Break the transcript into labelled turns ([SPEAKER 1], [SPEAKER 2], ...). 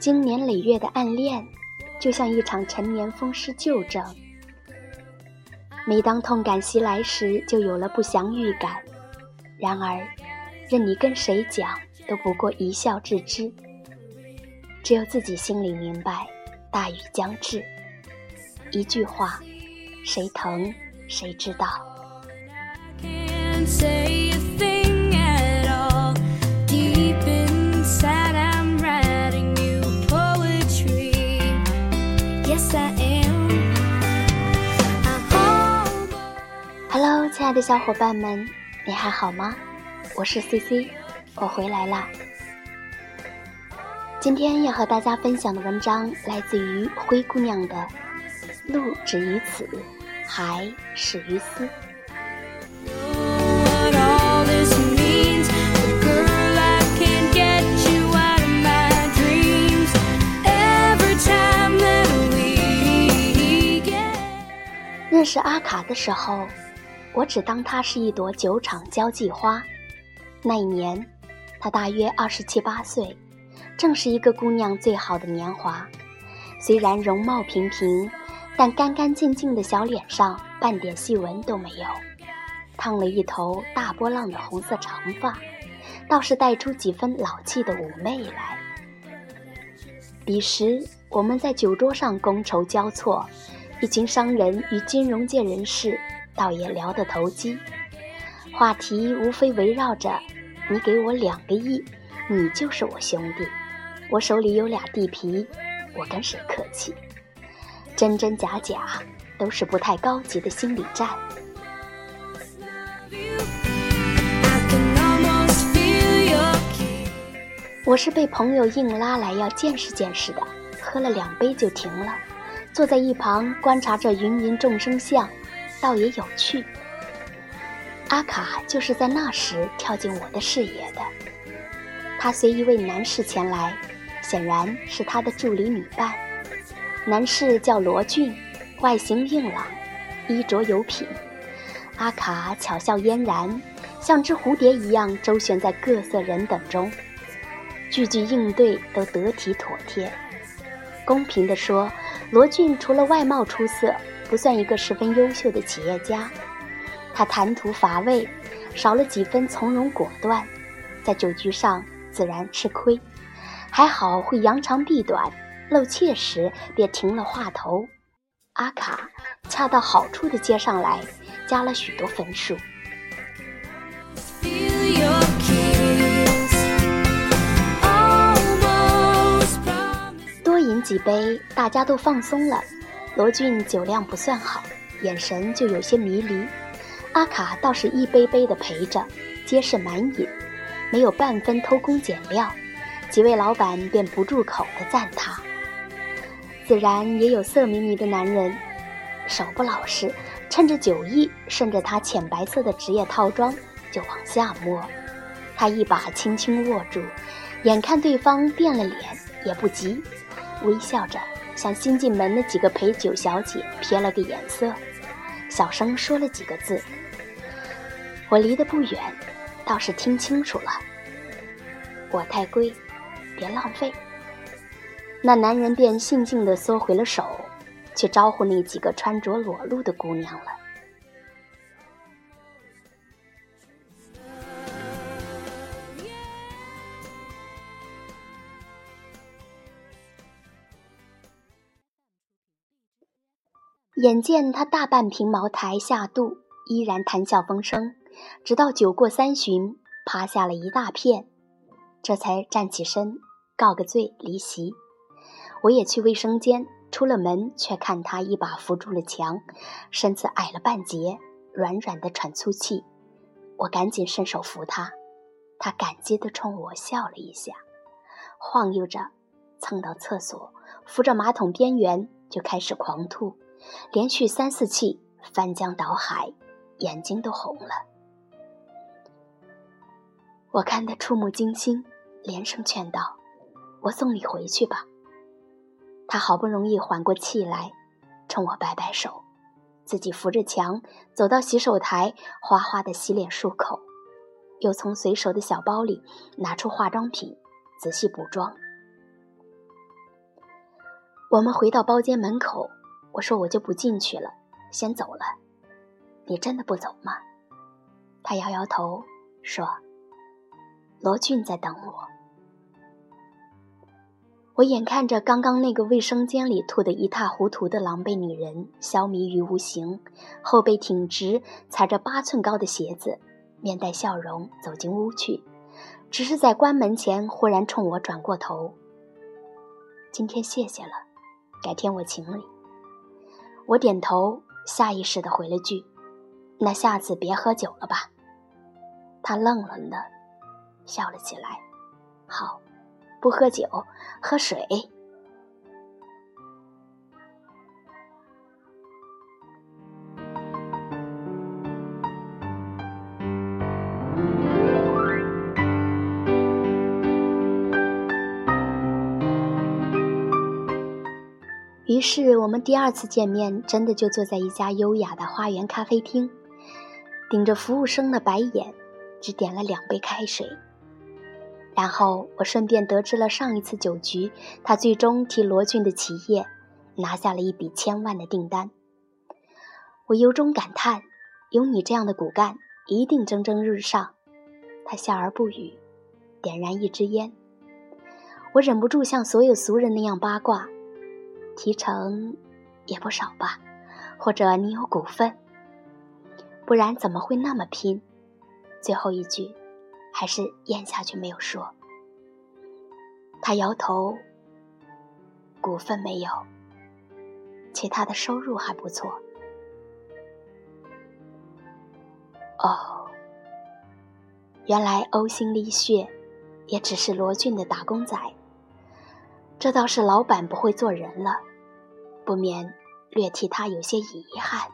[SPEAKER 1] 经年累月的暗恋，就像一场陈年风湿旧症。每当痛感袭来时，就有了不祥预感。然而，任你跟谁讲，都不过一笑置之。只有自己心里明白，大雨将至。一句话，谁疼谁知道。亲爱的小伙伴们，你还好吗？我是 CC，我回来啦。今天要和大家分享的文章来自于灰姑娘的《路止于此，海始于斯》。认识阿卡的时候，我只当她是一朵酒厂交际花。那一年，她大约二十七八岁。正是一个姑娘最好的年华，虽然容貌平平，但干干净净的小脸上半点细纹都没有。烫了一头大波浪的红色长发，倒是带出几分老气的妩媚来。彼时我们在酒桌上觥筹交错，一群商人与金融界人士倒也聊得投机，话题无非围绕着：你给我两个亿，你就是我兄弟。我手里有俩地皮，我跟谁客气？真真假假，都是不太高级的心理战。我是被朋友硬拉来要见识见识的，喝了两杯就停了，坐在一旁观察着芸芸众生相，倒也有趣。阿卡就是在那时跳进我的视野的，他随一位男士前来。显然是他的助理女伴，男士叫罗俊，外形硬朗，衣着有品。阿卡巧笑嫣然，像只蝴蝶一样周旋在各色人等中，句句应对都得体妥帖。公平地说，罗俊除了外貌出色，不算一个十分优秀的企业家。他谈吐乏味，少了几分从容果断，在酒局上自然吃亏。还好会扬长避短，露怯时便停了话头。阿卡恰到好处地接上来，加了许多分数。多饮几杯，大家都放松了。罗俊酒量不算好，眼神就有些迷离。阿卡倒是一杯杯的陪着，皆是满饮，没有半分偷工减料。几位老板便不住口的赞他，自然也有色迷迷的男人，手不老实，趁着酒意，顺着他浅白色的职业套装就往下摸。他一把轻轻握住，眼看对方变了脸，也不急，微笑着向新进门的几个陪酒小姐瞥了个眼色，小声说了几个字。我离得不远，倒是听清楚了。我太贵。别浪费。那男人便悻悻地缩回了手，去招呼那几个穿着裸露的姑娘了。眼见他大半瓶茅台下肚，依然谈笑风生，直到酒过三巡，趴下了一大片，这才站起身。告个罪，离席。我也去卫生间，出了门，却看他一把扶住了墙，身子矮了半截，软软的喘粗气。我赶紧伸手扶他，他感激地冲我笑了一下，晃悠着蹭到厕所，扶着马桶边缘就开始狂吐，连续三四气，翻江倒海，眼睛都红了。我看得触目惊心，连声劝道。我送你回去吧。他好不容易缓过气来，冲我摆摆手，自己扶着墙走到洗手台，哗哗的洗脸漱口，又从随手的小包里拿出化妆品，仔细补妆。我们回到包间门口，我说我就不进去了，先走了。你真的不走吗？他摇摇头说：“罗俊在等我。”我眼看着刚刚那个卫生间里吐得一塌糊涂的狼狈女人消弭于无形，后背挺直，踩着八寸高的鞋子，面带笑容走进屋去，只是在关门前忽然冲我转过头：“今天谢谢了，改天我请你。”我点头，下意识的回了句：“那下次别喝酒了吧。”他愣愣的，笑了起来：“好。”不喝酒，喝水。于是，我们第二次见面，真的就坐在一家优雅的花园咖啡厅，顶着服务生的白眼，只点了两杯开水。然后我顺便得知了上一次酒局，他最终替罗俊的企业拿下了一笔千万的订单。我由衷感叹：有你这样的骨干，一定蒸蒸日上。他笑而不语，点燃一支烟。我忍不住像所有俗人那样八卦：提成也不少吧？或者你有股份？不然怎么会那么拼？最后一句。还是咽下去没有说。他摇头，股份没有，其他的收入还不错。哦，原来呕心沥血也只是罗俊的打工仔，这倒是老板不会做人了，不免略替他有些遗憾。